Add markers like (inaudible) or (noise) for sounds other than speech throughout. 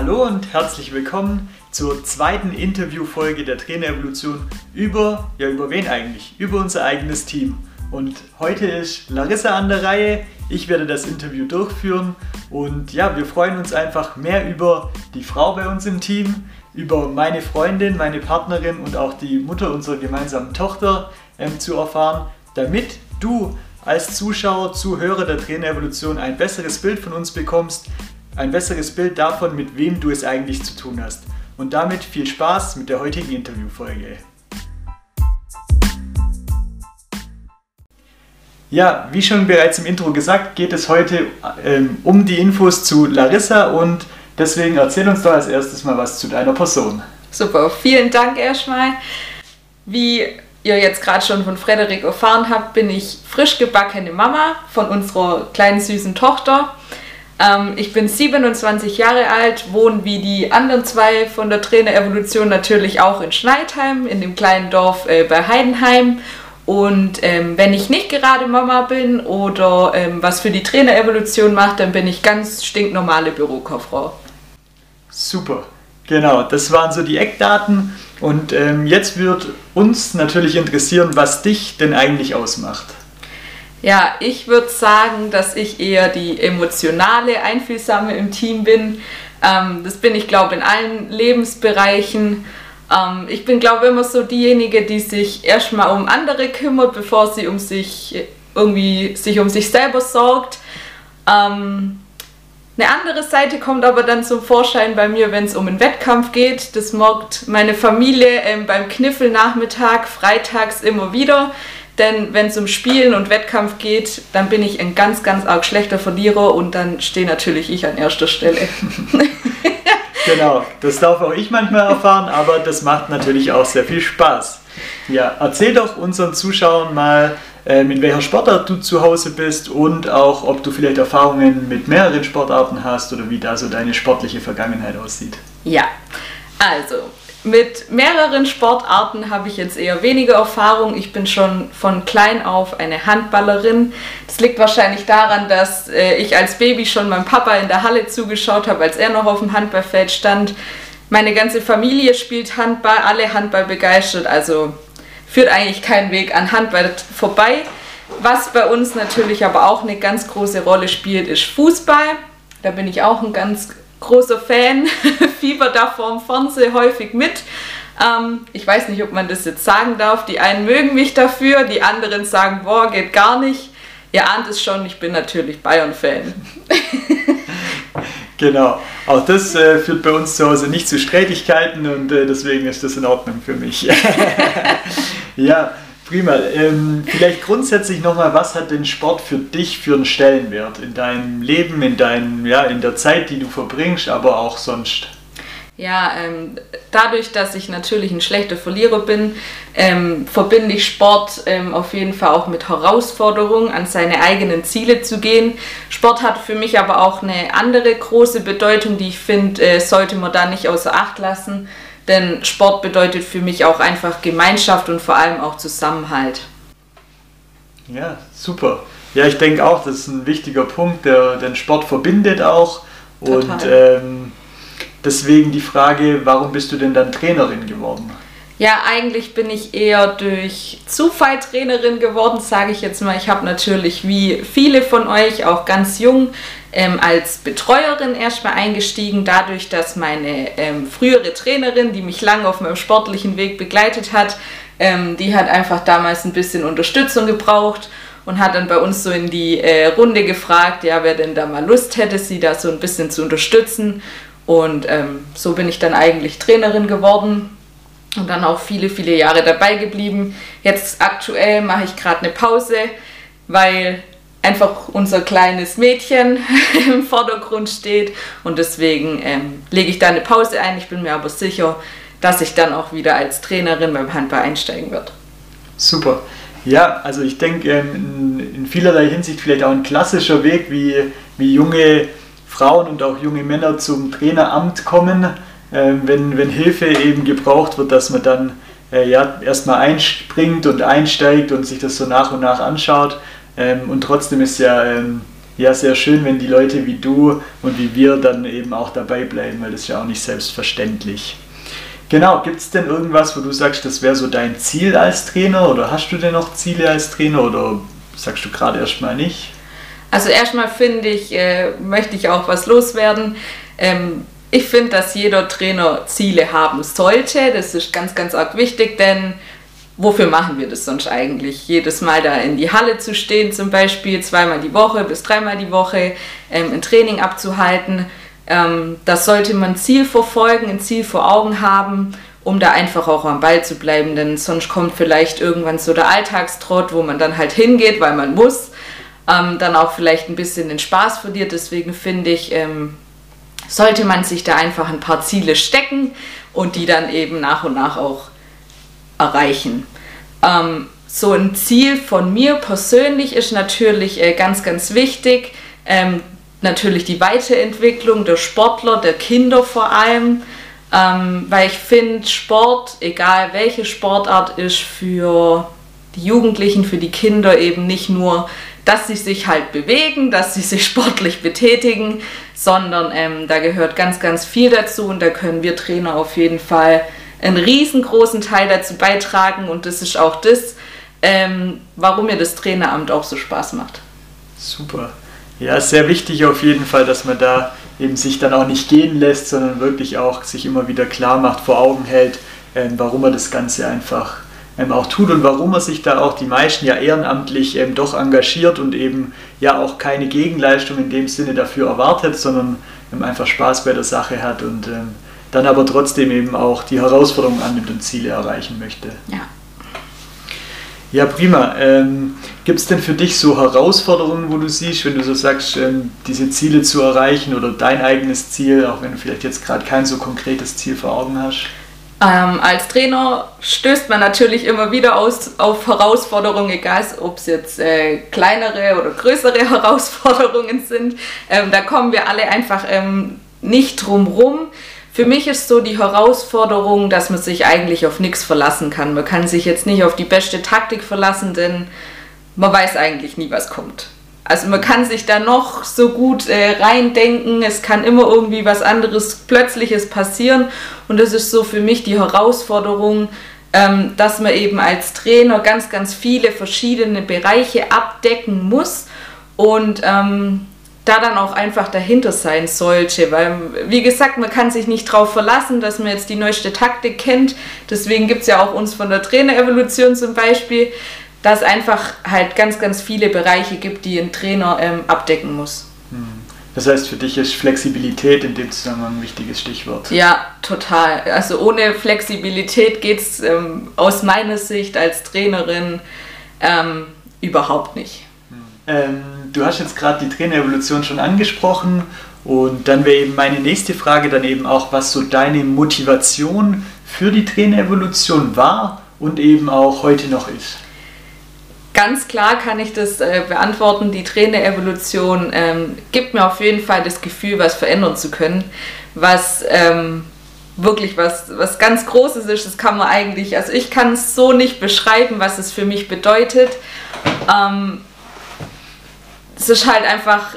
Hallo und herzlich willkommen zur zweiten Interviewfolge der Trainerevolution über, ja über wen eigentlich? Über unser eigenes Team. Und heute ist Larissa an der Reihe. Ich werde das Interview durchführen und ja, wir freuen uns einfach mehr über die Frau bei uns im Team, über meine Freundin, meine Partnerin und auch die Mutter unserer gemeinsamen Tochter ähm, zu erfahren, damit du als Zuschauer, Zuhörer der Trainerevolution ein besseres Bild von uns bekommst, ein besseres Bild davon, mit wem du es eigentlich zu tun hast. Und damit viel Spaß mit der heutigen Interviewfolge. Ja, wie schon bereits im Intro gesagt, geht es heute ähm, um die Infos zu Larissa und deswegen erzähl uns doch als erstes mal was zu deiner Person. Super, vielen Dank erstmal. Wie ihr jetzt gerade schon von Frederik erfahren habt, bin ich frisch gebackene Mama von unserer kleinen süßen Tochter. Ähm, ich bin 27 Jahre alt, wohne wie die anderen zwei von der Trainerevolution natürlich auch in Schneidheim, in dem kleinen Dorf äh, bei Heidenheim. Und ähm, wenn ich nicht gerade Mama bin oder ähm, was für die Trainerevolution mache, dann bin ich ganz stinknormale Bürokauffrau. Super, genau, das waren so die Eckdaten. Und ähm, jetzt wird uns natürlich interessieren, was dich denn eigentlich ausmacht. Ja, ich würde sagen, dass ich eher die emotionale, einfühlsame im Team bin. Ähm, das bin ich, glaube in allen Lebensbereichen. Ähm, ich bin, glaube immer so diejenige, die sich erstmal um andere kümmert, bevor sie um sich irgendwie sich um sich selber sorgt. Ähm, eine andere Seite kommt aber dann zum Vorschein bei mir, wenn es um einen Wettkampf geht. Das merkt meine Familie ähm, beim Kniffelnachmittag, freitags immer wieder. Denn wenn es um Spielen und Wettkampf geht, dann bin ich ein ganz, ganz arg schlechter Verlierer und dann stehe natürlich ich an erster Stelle. (laughs) genau, das darf auch ich manchmal erfahren, aber das macht natürlich auch sehr viel Spaß. Ja, erzähl doch unseren Zuschauern mal, ähm, in welcher Sportart du zu Hause bist und auch, ob du vielleicht Erfahrungen mit mehreren Sportarten hast oder wie da so deine sportliche Vergangenheit aussieht. Ja, also mit mehreren Sportarten habe ich jetzt eher weniger Erfahrung. Ich bin schon von klein auf eine Handballerin. Das liegt wahrscheinlich daran, dass äh, ich als Baby schon meinem Papa in der Halle zugeschaut habe, als er noch auf dem Handballfeld stand. Meine ganze Familie spielt Handball, alle Handball begeistert, also führt eigentlich kein Weg an Handball vorbei. Was bei uns natürlich aber auch eine ganz große Rolle spielt, ist Fußball. Da bin ich auch ein ganz großer Fan, (laughs) fieber da vorm Fernseher häufig mit. Ähm, ich weiß nicht, ob man das jetzt sagen darf. Die einen mögen mich dafür, die anderen sagen, boah, geht gar nicht. Ihr ahnt es schon, ich bin natürlich Bayern-Fan. (laughs) genau, auch das äh, führt bei uns zu Hause nicht zu Streitigkeiten und äh, deswegen ist das in Ordnung für mich. (laughs) ja, Prima. Ähm, vielleicht grundsätzlich nochmal, was hat denn Sport für dich für einen Stellenwert in deinem Leben, in, deinem, ja, in der Zeit, die du verbringst, aber auch sonst? Ja, ähm, dadurch, dass ich natürlich ein schlechter Verlierer bin, ähm, verbinde ich Sport ähm, auf jeden Fall auch mit Herausforderungen, an seine eigenen Ziele zu gehen. Sport hat für mich aber auch eine andere große Bedeutung, die ich finde, äh, sollte man da nicht außer Acht lassen. Denn Sport bedeutet für mich auch einfach Gemeinschaft und vor allem auch Zusammenhalt. Ja, super. Ja, ich denke auch, das ist ein wichtiger Punkt, der den Sport verbindet auch. Total. Und ähm, deswegen die Frage, warum bist du denn dann Trainerin geworden? Ja, eigentlich bin ich eher durch Zufall Trainerin geworden, sage ich jetzt mal. Ich habe natürlich wie viele von euch auch ganz jung ähm, als Betreuerin erstmal eingestiegen, dadurch, dass meine ähm, frühere Trainerin, die mich lange auf meinem sportlichen Weg begleitet hat, ähm, die hat einfach damals ein bisschen Unterstützung gebraucht und hat dann bei uns so in die äh, Runde gefragt, ja, wer denn da mal Lust hätte, sie da so ein bisschen zu unterstützen. Und ähm, so bin ich dann eigentlich Trainerin geworden und dann auch viele, viele Jahre dabei geblieben. Jetzt aktuell mache ich gerade eine Pause, weil einfach unser kleines Mädchen (laughs) im Vordergrund steht und deswegen ähm, lege ich da eine Pause ein. Ich bin mir aber sicher, dass ich dann auch wieder als Trainerin beim Handball einsteigen wird. Super. Ja, also ich denke in, in vielerlei Hinsicht vielleicht auch ein klassischer Weg, wie, wie junge Frauen und auch junge Männer zum Traineramt kommen ähm, wenn, wenn Hilfe eben gebraucht wird, dass man dann äh, ja, erstmal einspringt und einsteigt und sich das so nach und nach anschaut. Ähm, und trotzdem ist ja ähm, ja sehr schön, wenn die Leute wie du und wie wir dann eben auch dabei bleiben, weil das ist ja auch nicht selbstverständlich. Genau, gibt es denn irgendwas, wo du sagst, das wäre so dein Ziel als Trainer oder hast du denn noch Ziele als Trainer oder sagst du gerade erstmal nicht? Also erstmal finde ich, äh, möchte ich auch was loswerden. Ähm, ich finde, dass jeder Trainer Ziele haben sollte. Das ist ganz, ganz arg wichtig, denn wofür machen wir das sonst eigentlich? Jedes Mal da in die Halle zu stehen, zum Beispiel zweimal die Woche bis dreimal die Woche ähm, ein Training abzuhalten. Ähm, das sollte man Ziel verfolgen, ein Ziel vor Augen haben, um da einfach auch am Ball zu bleiben, denn sonst kommt vielleicht irgendwann so der Alltagstrott, wo man dann halt hingeht, weil man muss, ähm, dann auch vielleicht ein bisschen den Spaß verliert. Deswegen finde ich, ähm, sollte man sich da einfach ein paar Ziele stecken und die dann eben nach und nach auch erreichen. Ähm, so ein Ziel von mir persönlich ist natürlich äh, ganz, ganz wichtig. Ähm, natürlich die Weiterentwicklung der Sportler, der Kinder vor allem. Ähm, weil ich finde, Sport, egal welche Sportart, ist für die Jugendlichen, für die Kinder eben nicht nur, dass sie sich halt bewegen, dass sie sich (laughs) sportlich betätigen, sondern ähm, da gehört ganz, ganz viel dazu und da können wir Trainer auf jeden Fall einen riesengroßen Teil dazu beitragen und das ist auch das, ähm, warum mir das Traineramt auch so Spaß macht. Super. Ja, sehr wichtig auf jeden Fall, dass man da eben sich dann auch nicht gehen lässt, sondern wirklich auch sich immer wieder klar macht, vor Augen hält, ähm, warum er das Ganze einfach ähm, auch tut und warum er sich da auch die meisten ja ehrenamtlich ähm, doch engagiert und eben ja auch keine Gegenleistung in dem Sinne dafür erwartet, sondern ähm, einfach Spaß bei der Sache hat und ähm, dann aber trotzdem eben auch die Herausforderungen annimmt und Ziele erreichen möchte. Ja. Ja, prima. Ähm, Gibt es denn für dich so Herausforderungen, wo du siehst, wenn du so sagst, ähm, diese Ziele zu erreichen oder dein eigenes Ziel, auch wenn du vielleicht jetzt gerade kein so konkretes Ziel vor Augen hast? Ähm, als Trainer stößt man natürlich immer wieder aus, auf Herausforderungen, egal ob es jetzt äh, kleinere oder größere (laughs) Herausforderungen sind. Ähm, da kommen wir alle einfach ähm, nicht drum rum. Für mich ist so die Herausforderung, dass man sich eigentlich auf nichts verlassen kann. Man kann sich jetzt nicht auf die beste Taktik verlassen, denn man weiß eigentlich nie, was kommt. Also man kann sich da noch so gut äh, reindenken, es kann immer irgendwie was anderes Plötzliches passieren und das ist so für mich die Herausforderung, ähm, dass man eben als Trainer ganz, ganz viele verschiedene Bereiche abdecken muss und ähm, da dann auch einfach dahinter sein sollte. Weil, wie gesagt, man kann sich nicht darauf verlassen, dass man jetzt die neueste Taktik kennt. Deswegen gibt es ja auch uns von der Trainerevolution zum Beispiel, dass es einfach halt ganz, ganz viele Bereiche gibt, die ein Trainer ähm, abdecken muss. Hm. Das heißt, für dich ist Flexibilität in dem Zusammenhang ein wichtiges Stichwort. Ja, total. Also ohne Flexibilität geht es ähm, aus meiner Sicht als Trainerin ähm, überhaupt nicht. Ähm, du hast jetzt gerade die Trainerevolution schon angesprochen und dann wäre eben meine nächste Frage dann eben auch, was so deine Motivation für die Trainerevolution war und eben auch heute noch ist. Ganz klar kann ich das äh, beantworten. Die Trainerevolution ähm, gibt mir auf jeden Fall das Gefühl, was verändern zu können, was ähm, wirklich was, was ganz Großes ist. Das kann man eigentlich, also ich kann es so nicht beschreiben, was es für mich bedeutet. Ähm, es ist halt einfach,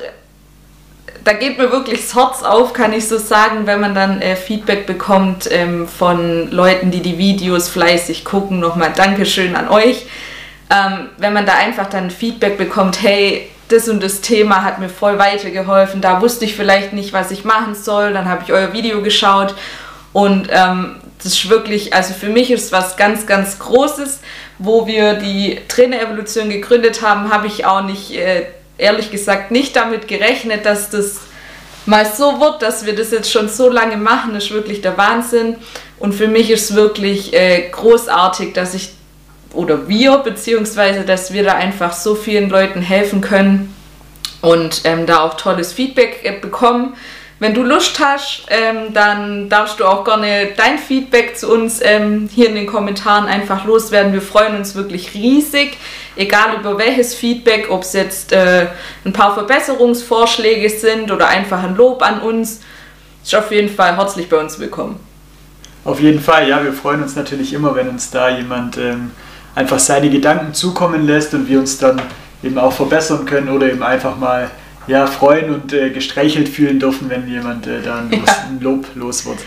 da geht mir wirklich das Herz auf, kann ich so sagen, wenn man dann äh, Feedback bekommt ähm, von Leuten, die die Videos fleißig gucken. Nochmal Dankeschön an euch. Ähm, wenn man da einfach dann Feedback bekommt, hey, das und das Thema hat mir voll weitergeholfen, da wusste ich vielleicht nicht, was ich machen soll, dann habe ich euer Video geschaut und ähm, das ist wirklich, also für mich ist was ganz, ganz Großes. Wo wir die Trainerevolution gegründet haben, habe ich auch nicht äh, ehrlich gesagt nicht damit gerechnet, dass das mal so wird, dass wir das jetzt schon so lange machen, das ist wirklich der Wahnsinn. Und für mich ist es wirklich äh, großartig, dass ich oder wir, beziehungsweise dass wir da einfach so vielen Leuten helfen können und ähm, da auch tolles Feedback äh, bekommen. Wenn du Lust hast, ähm, dann darfst du auch gerne dein Feedback zu uns ähm, hier in den Kommentaren einfach loswerden. Wir freuen uns wirklich riesig, egal über welches Feedback, ob es jetzt äh, ein paar Verbesserungsvorschläge sind oder einfach ein Lob an uns. Ist auf jeden Fall herzlich bei uns willkommen. Auf jeden Fall, ja, wir freuen uns natürlich immer, wenn uns da jemand ähm, einfach seine Gedanken zukommen lässt und wir uns dann eben auch verbessern können oder eben einfach mal ja, freuen und äh, gestreichelt fühlen dürfen, wenn jemand äh, da ein, ja. ein, Lob los wird.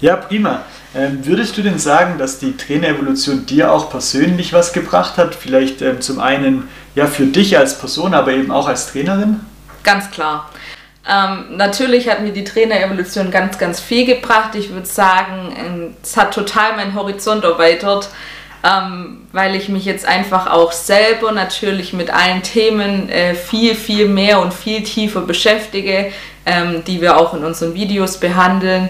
Ja, prima. Ähm, würdest du denn sagen, dass die Trainerevolution dir auch persönlich was gebracht hat? Vielleicht ähm, zum einen ja für dich als Person, aber eben auch als Trainerin? Ganz klar. Ähm, natürlich hat mir die Trainerevolution ganz, ganz viel gebracht. Ich würde sagen, ähm, es hat total meinen Horizont erweitert, ähm, weil ich mich jetzt einfach auch selber natürlich mit allen Themen äh, viel, viel mehr und viel tiefer beschäftige, ähm, die wir auch in unseren Videos behandeln.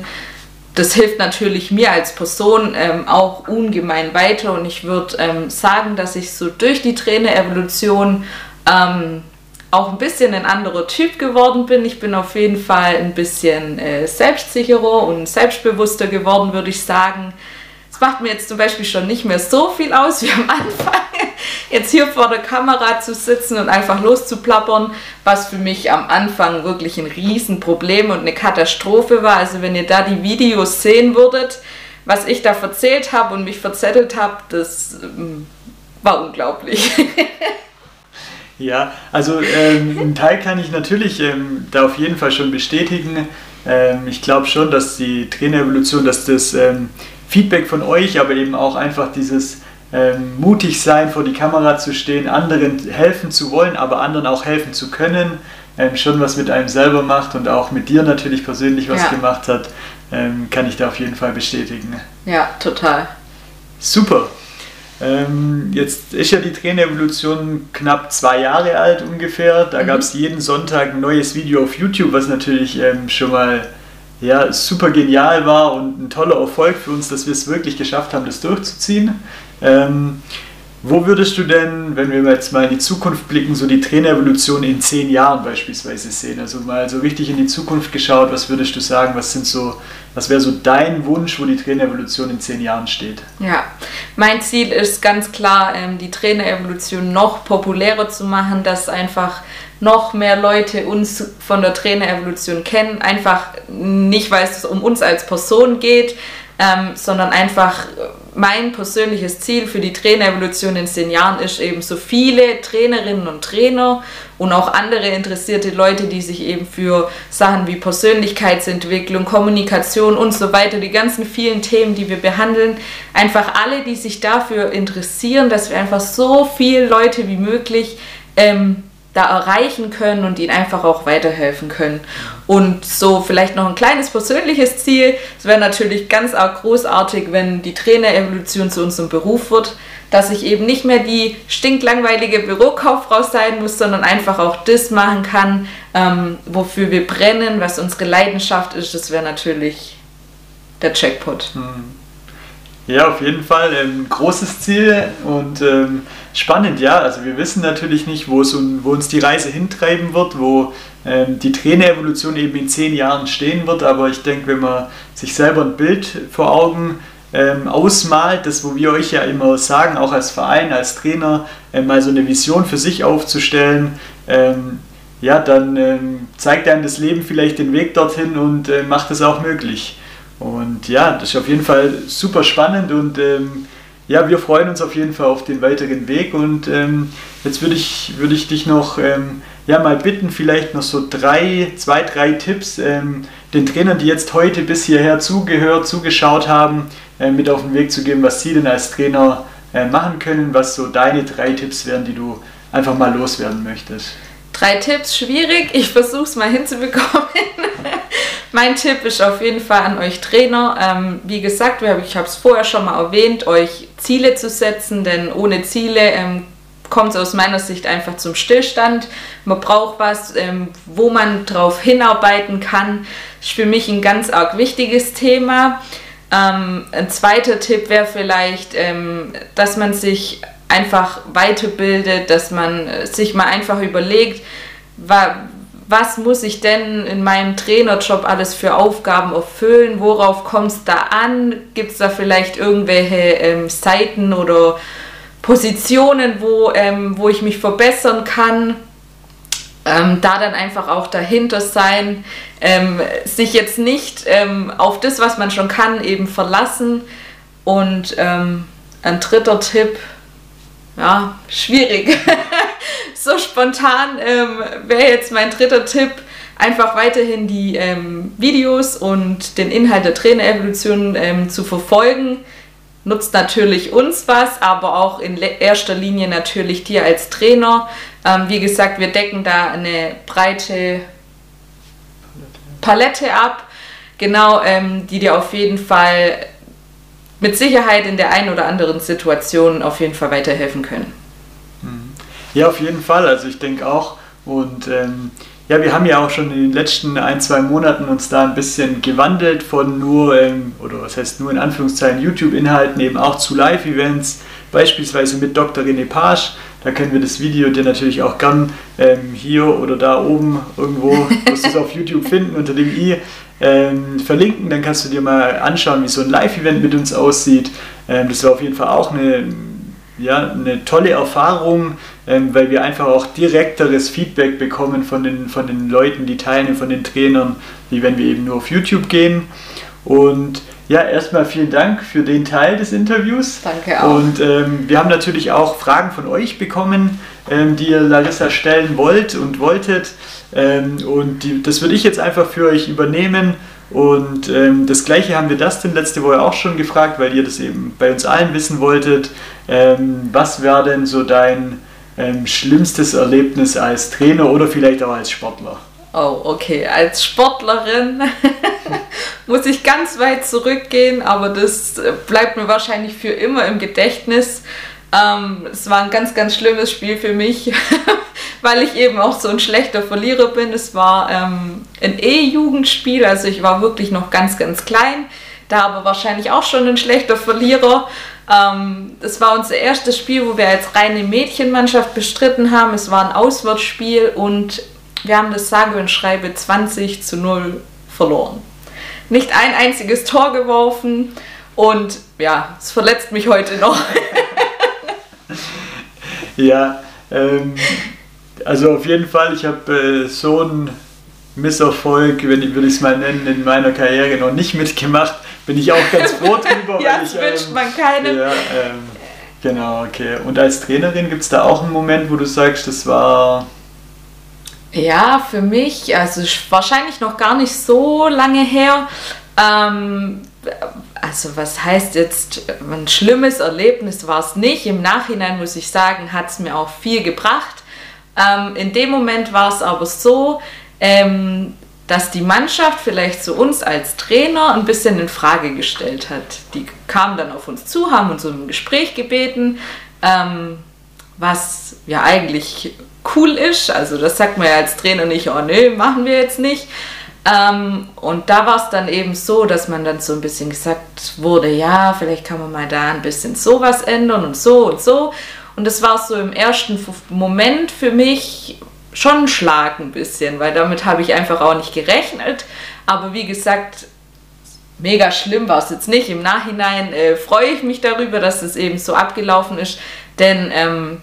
Das hilft natürlich mir als Person ähm, auch ungemein weiter und ich würde ähm, sagen, dass ich so durch die Trainerevolution ähm, auch ein bisschen ein anderer Typ geworden bin. Ich bin auf jeden Fall ein bisschen äh, selbstsicherer und selbstbewusster geworden, würde ich sagen. Es macht mir jetzt zum Beispiel schon nicht mehr so viel aus wie am Anfang, (laughs) jetzt hier vor der Kamera zu sitzen und einfach loszuplappern, was für mich am Anfang wirklich ein Riesenproblem und eine Katastrophe war. Also wenn ihr da die Videos sehen würdet, was ich da verzählt habe und mich verzettelt habe, das ähm, war unglaublich. (laughs) Ja, also ähm, einen Teil kann ich natürlich ähm, da auf jeden Fall schon bestätigen. Ähm, ich glaube schon, dass die Trainerevolution, dass das ähm, Feedback von euch, aber eben auch einfach dieses ähm, mutig sein, vor die Kamera zu stehen, anderen helfen zu wollen, aber anderen auch helfen zu können, ähm, schon was mit einem selber macht und auch mit dir natürlich persönlich was ja. gemacht hat, kann ich da auf jeden Fall bestätigen. Ja, total. Super. Ähm, jetzt ist ja die Trainerevolution knapp zwei Jahre alt ungefähr. Da mhm. gab es jeden Sonntag ein neues Video auf YouTube, was natürlich ähm, schon mal ja, super genial war und ein toller Erfolg für uns, dass wir es wirklich geschafft haben, das durchzuziehen. Ähm, wo würdest du denn, wenn wir jetzt mal in die Zukunft blicken, so die Trainerevolution in zehn Jahren beispielsweise sehen? Also mal so richtig in die Zukunft geschaut, was würdest du sagen, was sind so, was wäre so dein Wunsch, wo die Trainerevolution in zehn Jahren steht? Ja, mein Ziel ist ganz klar, ähm, die Trainerevolution noch populärer zu machen, dass einfach noch mehr Leute uns von der Trainerevolution kennen. Einfach nicht, weil es um uns als Person geht, ähm, sondern einfach mein persönliches Ziel für die Trainerevolution in zehn Jahren ist eben so viele Trainerinnen und Trainer und auch andere interessierte Leute, die sich eben für Sachen wie Persönlichkeitsentwicklung, Kommunikation und so weiter, die ganzen vielen Themen, die wir behandeln, einfach alle, die sich dafür interessieren, dass wir einfach so viele Leute wie möglich ähm, da erreichen können und ihnen einfach auch weiterhelfen können. Und so vielleicht noch ein kleines persönliches Ziel. Es wäre natürlich ganz arg großartig, wenn die Trainerevolution zu unserem Beruf wird, dass ich eben nicht mehr die stinklangweilige Bürokauffrau sein muss, sondern einfach auch das machen kann, ähm, wofür wir brennen, was unsere Leidenschaft ist. Das wäre natürlich der Jackpot. Hm. Ja, auf jeden Fall ein ähm, großes Ziel und ähm, spannend, ja. Also wir wissen natürlich nicht, wo, es, wo uns die Reise hintreiben wird, wo ähm, die Trainerevolution eben in zehn Jahren stehen wird, aber ich denke, wenn man sich selber ein Bild vor Augen ähm, ausmalt, das wo wir euch ja immer sagen, auch als Verein, als Trainer, äh, mal so eine Vision für sich aufzustellen, ähm, ja, dann ähm, zeigt einem das Leben vielleicht den Weg dorthin und äh, macht es auch möglich. Und ja, das ist auf jeden Fall super spannend und ähm, ja, wir freuen uns auf jeden Fall auf den weiteren Weg und ähm, jetzt würde ich, würd ich dich noch ähm, ja, mal bitten, vielleicht noch so drei, zwei, drei Tipps ähm, den Trainern, die jetzt heute bis hierher zugehört, zugeschaut haben, äh, mit auf den Weg zu geben, was sie denn als Trainer äh, machen können, was so deine drei Tipps wären, die du einfach mal loswerden möchtest. Drei Tipps, schwierig. Ich versuche es mal hinzubekommen. (laughs) mein Tipp ist auf jeden Fall an euch Trainer. Ähm, wie gesagt, ich habe es vorher schon mal erwähnt, euch Ziele zu setzen, denn ohne Ziele ähm, kommt es aus meiner Sicht einfach zum Stillstand. Man braucht was, ähm, wo man drauf hinarbeiten kann. Ist für mich ein ganz arg wichtiges Thema. Ähm, ein zweiter Tipp wäre vielleicht, ähm, dass man sich einfach weiterbildet, dass man äh, sich mal einfach überlegt, wa was muss ich denn in meinem Trainerjob alles für Aufgaben erfüllen, worauf kommt es da an, gibt es da vielleicht irgendwelche ähm, Seiten oder Positionen, wo, ähm, wo ich mich verbessern kann. Ähm, da dann einfach auch dahinter sein, ähm, sich jetzt nicht ähm, auf das, was man schon kann, eben verlassen. Und ähm, ein dritter Tipp, ja, schwierig. (laughs) so spontan ähm, wäre jetzt mein dritter Tipp, einfach weiterhin die ähm, Videos und den Inhalt der Trainerevolution ähm, zu verfolgen. Nutzt natürlich uns was, aber auch in erster Linie natürlich dir als Trainer. Ähm, wie gesagt, wir decken da eine breite Palette ab, genau, ähm, die dir auf jeden Fall mit Sicherheit in der einen oder anderen Situation auf jeden Fall weiterhelfen können. Mhm. Ja, auf jeden Fall. Also ich denke auch. Und ähm, ja, wir haben ja auch schon in den letzten ein, zwei Monaten uns da ein bisschen gewandelt von nur, ähm, oder was heißt nur in Anführungszeichen YouTube-Inhalten eben auch zu Live-Events, beispielsweise mit Dr. René Page. Da können wir das Video dir natürlich auch gern ähm, hier oder da oben irgendwo, (laughs) wirst du es auf YouTube finden, unter dem i ähm, verlinken. Dann kannst du dir mal anschauen, wie so ein Live-Event mit uns aussieht. Ähm, das war auf jeden Fall auch eine ja, eine tolle Erfahrung, ähm, weil wir einfach auch direkteres Feedback bekommen von den, von den Leuten, die teilnehmen, von den Trainern, wie wenn wir eben nur auf YouTube gehen. Und ja, erstmal vielen Dank für den Teil des Interviews. Danke auch. Und ähm, wir haben natürlich auch Fragen von euch bekommen, ähm, die ihr Larissa stellen wollt und wolltet. Ähm, und die, das würde ich jetzt einfach für euch übernehmen und ähm, das gleiche haben wir Dustin letzte Woche auch schon gefragt, weil ihr das eben bei uns allen wissen wolltet. Ähm, was wäre denn so dein ähm, schlimmstes Erlebnis als Trainer oder vielleicht auch als Sportler? Oh, okay. Als Sportlerin (laughs) muss ich ganz weit zurückgehen, aber das äh, bleibt mir wahrscheinlich für immer im Gedächtnis. Ähm, es war ein ganz, ganz schlimmes Spiel für mich, (laughs) weil ich eben auch so ein schlechter Verlierer bin. Es war ähm, ein E-Jugendspiel, also ich war wirklich noch ganz, ganz klein, da aber wahrscheinlich auch schon ein schlechter Verlierer. Ähm, das war unser erstes Spiel, wo wir als reine Mädchenmannschaft bestritten haben. Es war ein Auswärtsspiel und wir haben das sage und schreibe 20 zu 0 verloren. Nicht ein einziges Tor geworfen und ja, es verletzt mich heute noch. (laughs) ja, ähm, also auf jeden Fall, ich habe äh, so einen Misserfolg, wenn ich, würde ich es mal nennen, in meiner Karriere noch nicht mitgemacht. Bin ich auch ganz froh (laughs) drüber. ja, das ich, wünscht ähm, man keinem. Ja, ähm, genau, okay. Und als Trainerin gibt es da auch einen Moment, wo du sagst, das war... Ja, für mich, also wahrscheinlich noch gar nicht so lange her. Ähm, also was heißt jetzt, ein schlimmes Erlebnis war es nicht. Im Nachhinein muss ich sagen, hat es mir auch viel gebracht. Ähm, in dem Moment war es aber so, ähm, dass die Mannschaft vielleicht zu uns als Trainer ein bisschen in Frage gestellt hat. Die kamen dann auf uns zu, haben uns um ein Gespräch gebeten, ähm, was ja eigentlich cool ist. Also das sagt man ja als Trainer nicht, oh nee, machen wir jetzt nicht. Ähm, und da war es dann eben so, dass man dann so ein bisschen gesagt wurde, ja, vielleicht kann man mal da ein bisschen sowas ändern und so und so. Und das war so im ersten Moment für mich schon ein Schlag ein bisschen, weil damit habe ich einfach auch nicht gerechnet. Aber wie gesagt, mega schlimm war es jetzt nicht. Im Nachhinein äh, freue ich mich darüber, dass es eben so abgelaufen ist, denn ähm,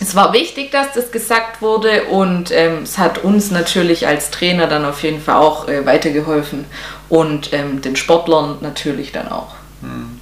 es war wichtig, dass das gesagt wurde und ähm, es hat uns natürlich als Trainer dann auf jeden Fall auch äh, weitergeholfen und ähm, den Sportlern natürlich dann auch. Hm.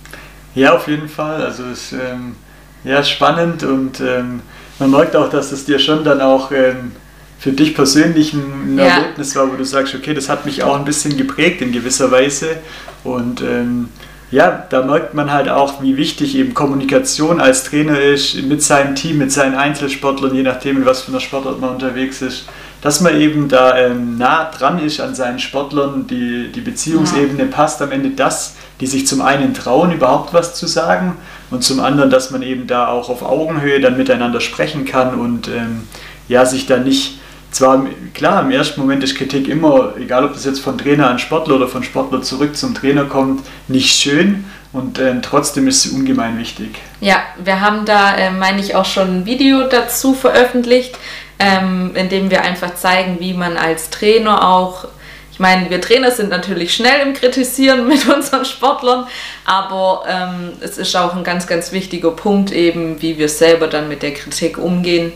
Ja, auf jeden Fall. Also es ist ähm, ja, spannend und ähm, man merkt auch, dass es dir schon dann auch ähm, für dich persönlich ein, ja. Erlebnis war, wo du sagst, okay, das hat mich auch ein bisschen geprägt in gewisser Weise und ähm, ja, da merkt man halt auch, wie wichtig eben Kommunikation als Trainer ist, mit seinem Team, mit seinen Einzelsportlern, je nachdem, in was für einer Sportart man unterwegs ist, dass man eben da ähm, nah dran ist an seinen Sportlern, die, die Beziehungsebene ja. passt am Ende das, die sich zum einen trauen, überhaupt was zu sagen und zum anderen, dass man eben da auch auf Augenhöhe dann miteinander sprechen kann und ähm, ja, sich da nicht zwar, klar, im ersten Moment ist Kritik immer, egal ob das jetzt von Trainer an Sportler oder von Sportler zurück zum Trainer kommt, nicht schön und äh, trotzdem ist sie ungemein wichtig. Ja, wir haben da, äh, meine ich, auch schon ein Video dazu veröffentlicht, ähm, in dem wir einfach zeigen, wie man als Trainer auch ich meine, wir Trainer sind natürlich schnell im Kritisieren (laughs) mit unseren Sportlern, aber ähm, es ist auch ein ganz, ganz wichtiger Punkt eben, wie wir selber dann mit der Kritik umgehen.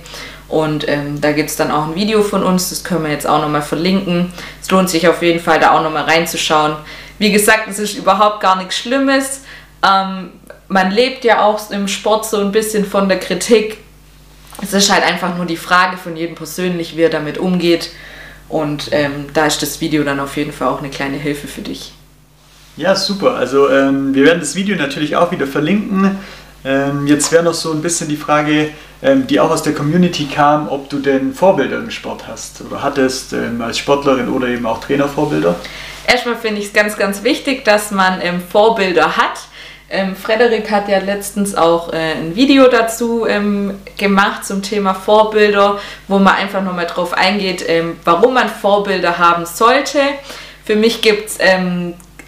Und ähm, da gibt es dann auch ein Video von uns, das können wir jetzt auch nochmal verlinken. Es lohnt sich auf jeden Fall, da auch nochmal reinzuschauen. Wie gesagt, es ist überhaupt gar nichts Schlimmes. Ähm, man lebt ja auch im Sport so ein bisschen von der Kritik. Es ist halt einfach nur die Frage von jedem persönlich, wie er damit umgeht. Und ähm, da ist das Video dann auf jeden Fall auch eine kleine Hilfe für dich. Ja, super. Also ähm, wir werden das Video natürlich auch wieder verlinken. Ähm, jetzt wäre noch so ein bisschen die Frage, ähm, die auch aus der Community kam, ob du denn Vorbilder im Sport hast oder hattest ähm, als Sportlerin oder eben auch Trainervorbilder. Erstmal finde ich es ganz, ganz wichtig, dass man Vorbilder hat. Frederik hat ja letztens auch äh, ein Video dazu gemacht zum Thema Vorbilder, wo man einfach nochmal drauf eingeht, warum man Vorbilder haben sollte. Für mich gibt es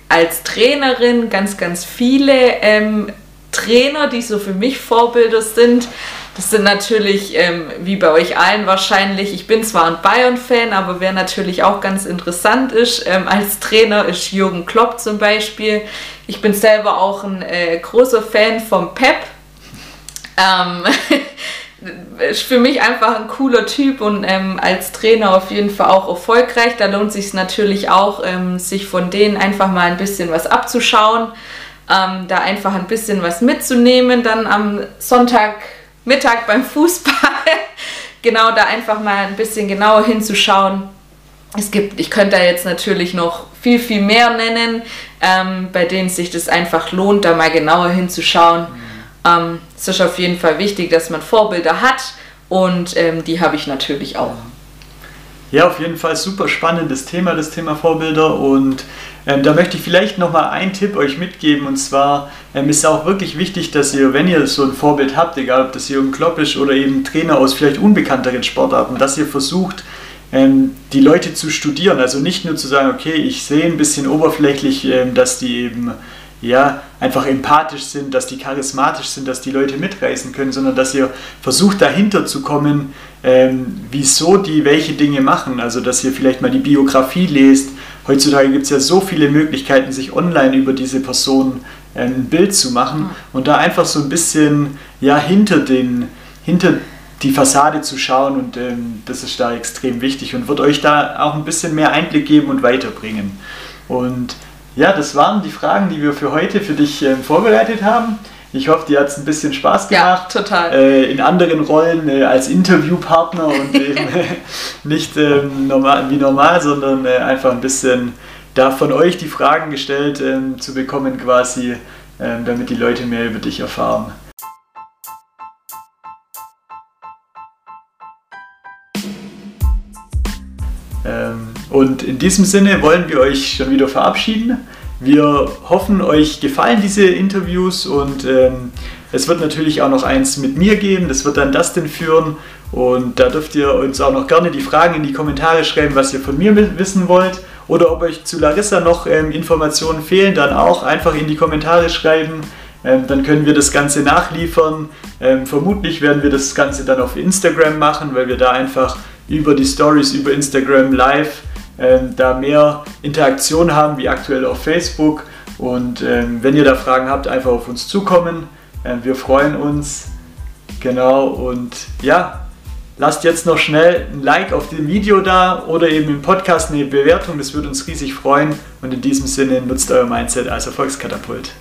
als Trainerin ganz, ganz viele ähm, Trainer, die so für mich Vorbilder sind. Das sind natürlich, ähm, wie bei euch allen wahrscheinlich, ich bin zwar ein Bayern-Fan, aber wer natürlich auch ganz interessant ist ähm, als Trainer, ist Jürgen Klopp zum Beispiel. Ich bin selber auch ein äh, großer Fan vom Pep. Ähm, (laughs) ist für mich einfach ein cooler Typ und ähm, als Trainer auf jeden Fall auch erfolgreich. Da lohnt sich natürlich auch, ähm, sich von denen einfach mal ein bisschen was abzuschauen, ähm, da einfach ein bisschen was mitzunehmen, dann am Sonntagmittag beim Fußball. (laughs) genau da einfach mal ein bisschen genauer hinzuschauen. Es gibt, ich könnte da jetzt natürlich noch viel, viel mehr nennen, ähm, bei denen sich das einfach lohnt, da mal genauer hinzuschauen. Ähm, es ist auf jeden Fall wichtig, dass man Vorbilder hat und ähm, die habe ich natürlich auch. Ja, auf jeden Fall super spannendes Thema, das Thema Vorbilder. Und ähm, da möchte ich vielleicht nochmal einen Tipp euch mitgeben. Und zwar ähm, ist auch wirklich wichtig, dass ihr, wenn ihr so ein Vorbild habt, egal ob das Jürgen Klopp ist oder eben Trainer aus vielleicht unbekannteren Sportarten, dass ihr versucht, ähm, die Leute zu studieren. Also nicht nur zu sagen, okay, ich sehe ein bisschen oberflächlich, ähm, dass die eben ja, einfach empathisch sind, dass die charismatisch sind, dass die Leute mitreißen können, sondern dass ihr versucht dahinter zu kommen, ähm, wieso die welche Dinge machen. Also dass ihr vielleicht mal die Biografie lest. Heutzutage gibt es ja so viele Möglichkeiten, sich online über diese Person ähm, ein Bild zu machen und da einfach so ein bisschen ja, hinter, den, hinter die Fassade zu schauen und ähm, das ist da extrem wichtig und wird euch da auch ein bisschen mehr Einblick geben und weiterbringen. Und ja, das waren die Fragen, die wir für heute für dich äh, vorbereitet haben. Ich hoffe, dir hat es ein bisschen Spaß gemacht. Ja, total. Äh, in anderen Rollen äh, als Interviewpartner und (laughs) eben nicht ähm, normal, wie normal, sondern äh, einfach ein bisschen da von euch die Fragen gestellt ähm, zu bekommen, quasi, ähm, damit die Leute mehr über dich erfahren. Und in diesem Sinne wollen wir euch schon wieder verabschieden. Wir hoffen, euch gefallen diese Interviews und ähm, es wird natürlich auch noch eins mit mir geben, das wird dann Dustin führen und da dürft ihr uns auch noch gerne die Fragen in die Kommentare schreiben, was ihr von mir wissen wollt oder ob euch zu Larissa noch ähm, Informationen fehlen, dann auch einfach in die Kommentare schreiben. Ähm, dann können wir das Ganze nachliefern. Ähm, vermutlich werden wir das Ganze dann auf Instagram machen, weil wir da einfach über die Stories, über Instagram live ähm, da mehr Interaktion haben wie aktuell auf Facebook. Und ähm, wenn ihr da Fragen habt, einfach auf uns zukommen. Ähm, wir freuen uns. Genau. Und ja, lasst jetzt noch schnell ein Like auf dem Video da oder eben im Podcast eine Bewertung. Das würde uns riesig freuen. Und in diesem Sinne nutzt euer Mindset als Erfolgskatapult.